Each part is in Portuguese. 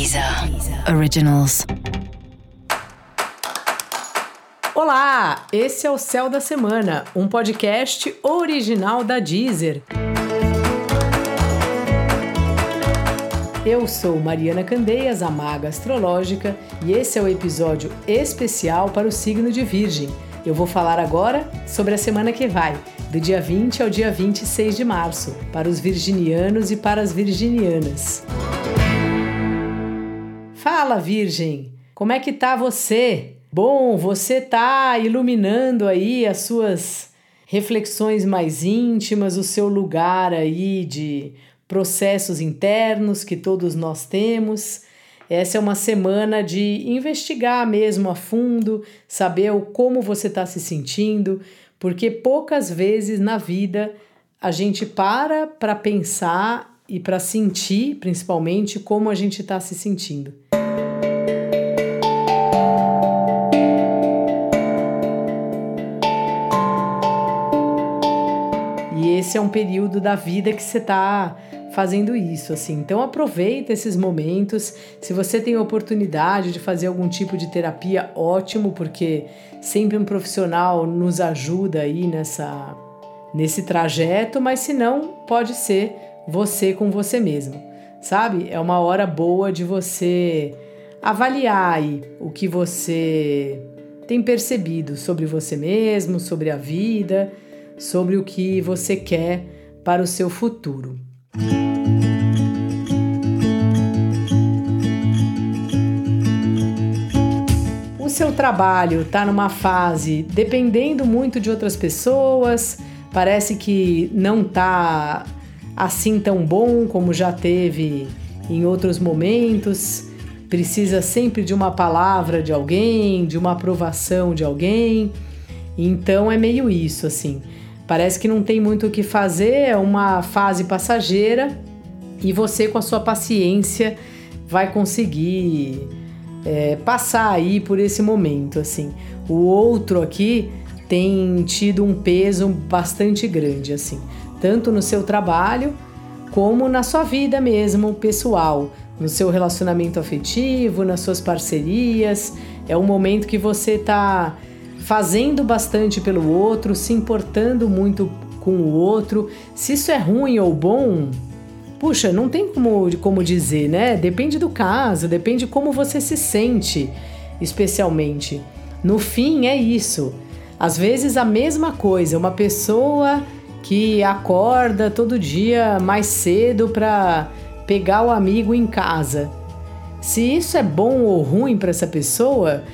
Deezer Originals. Olá, esse é o Céu da Semana, um podcast original da Deezer. Eu sou Mariana Candeias, a maga astrológica, e esse é o episódio especial para o signo de Virgem. Eu vou falar agora sobre a semana que vai, do dia 20 ao dia 26 de março, para os virginianos e para as virginianas. Fala, Virgem! Como é que tá você? Bom, você tá iluminando aí as suas reflexões mais íntimas, o seu lugar aí de processos internos que todos nós temos. Essa é uma semana de investigar mesmo a fundo, saber como você está se sentindo, porque poucas vezes na vida a gente para para pensar e para sentir, principalmente, como a gente está se sentindo. Esse é um período da vida que você está fazendo isso, assim. Então aproveita esses momentos. Se você tem oportunidade de fazer algum tipo de terapia, ótimo, porque sempre um profissional nos ajuda aí nessa nesse trajeto, mas se não, pode ser você com você mesmo. Sabe? É uma hora boa de você avaliar aí o que você tem percebido sobre você mesmo, sobre a vida, sobre o que você quer para o seu futuro. O seu trabalho está numa fase dependendo muito de outras pessoas, parece que não está assim tão bom como já teve em outros momentos, precisa sempre de uma palavra de alguém, de uma aprovação de alguém. Então é meio isso assim. Parece que não tem muito o que fazer, é uma fase passageira e você, com a sua paciência, vai conseguir é, passar aí por esse momento. Assim, o outro aqui tem tido um peso bastante grande, assim, tanto no seu trabalho como na sua vida mesmo pessoal, no seu relacionamento afetivo, nas suas parcerias. É um momento que você está fazendo bastante pelo outro, se importando muito com o outro. Se isso é ruim ou bom, puxa, não tem como, como dizer, né? Depende do caso, depende como você se sente, especialmente. No fim, é isso. Às vezes a mesma coisa, uma pessoa que acorda todo dia mais cedo para pegar o amigo em casa. Se isso é bom ou ruim para essa pessoa,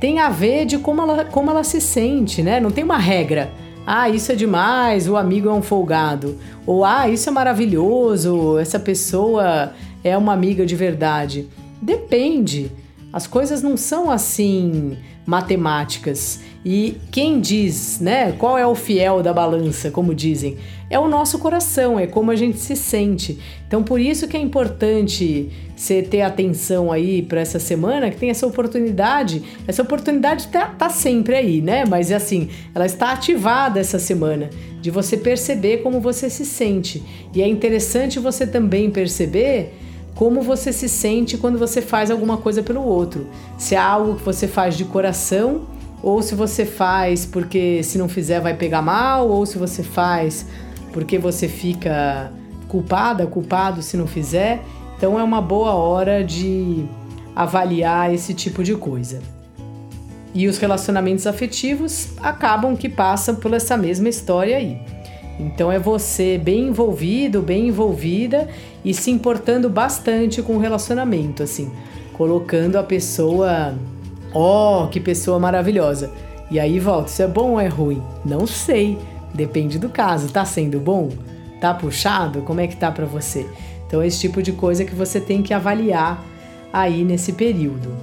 tem a ver de como ela, como ela se sente, né? Não tem uma regra. Ah, isso é demais, o amigo é um folgado. Ou ah, isso é maravilhoso, essa pessoa é uma amiga de verdade. Depende. As coisas não são assim matemáticas. E quem diz, né? Qual é o fiel da balança, como dizem? É o nosso coração, é como a gente se sente. Então, por isso que é importante você ter atenção aí para essa semana, que tem essa oportunidade. Essa oportunidade tá, tá sempre aí, né? Mas assim, ela está ativada essa semana de você perceber como você se sente. E é interessante você também perceber como você se sente quando você faz alguma coisa pelo outro. Se é algo que você faz de coração, ou se você faz porque se não fizer vai pegar mal, ou se você faz porque você fica culpada, culpado se não fizer. Então é uma boa hora de avaliar esse tipo de coisa. E os relacionamentos afetivos acabam que passam por essa mesma história aí. Então é você bem envolvido, bem envolvida e se importando bastante com o relacionamento, assim, colocando a pessoa, oh, que pessoa maravilhosa. E aí volta, isso é bom ou é ruim? Não sei, depende do caso. Tá sendo bom? Tá puxado? Como é que tá para você? Então é esse tipo de coisa que você tem que avaliar aí nesse período.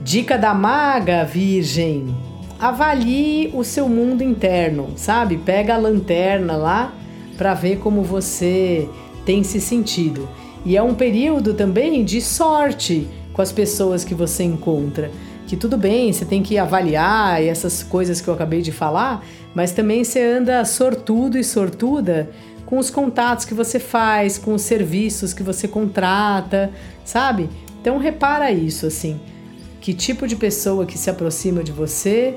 Dica da maga, virgem avalie o seu mundo interno, sabe? Pega a lanterna lá para ver como você tem se sentido. E é um período também de sorte com as pessoas que você encontra. Que tudo bem, você tem que avaliar essas coisas que eu acabei de falar, mas também você anda sortudo e sortuda com os contatos que você faz, com os serviços que você contrata, sabe? Então repara isso assim, que tipo de pessoa que se aproxima de você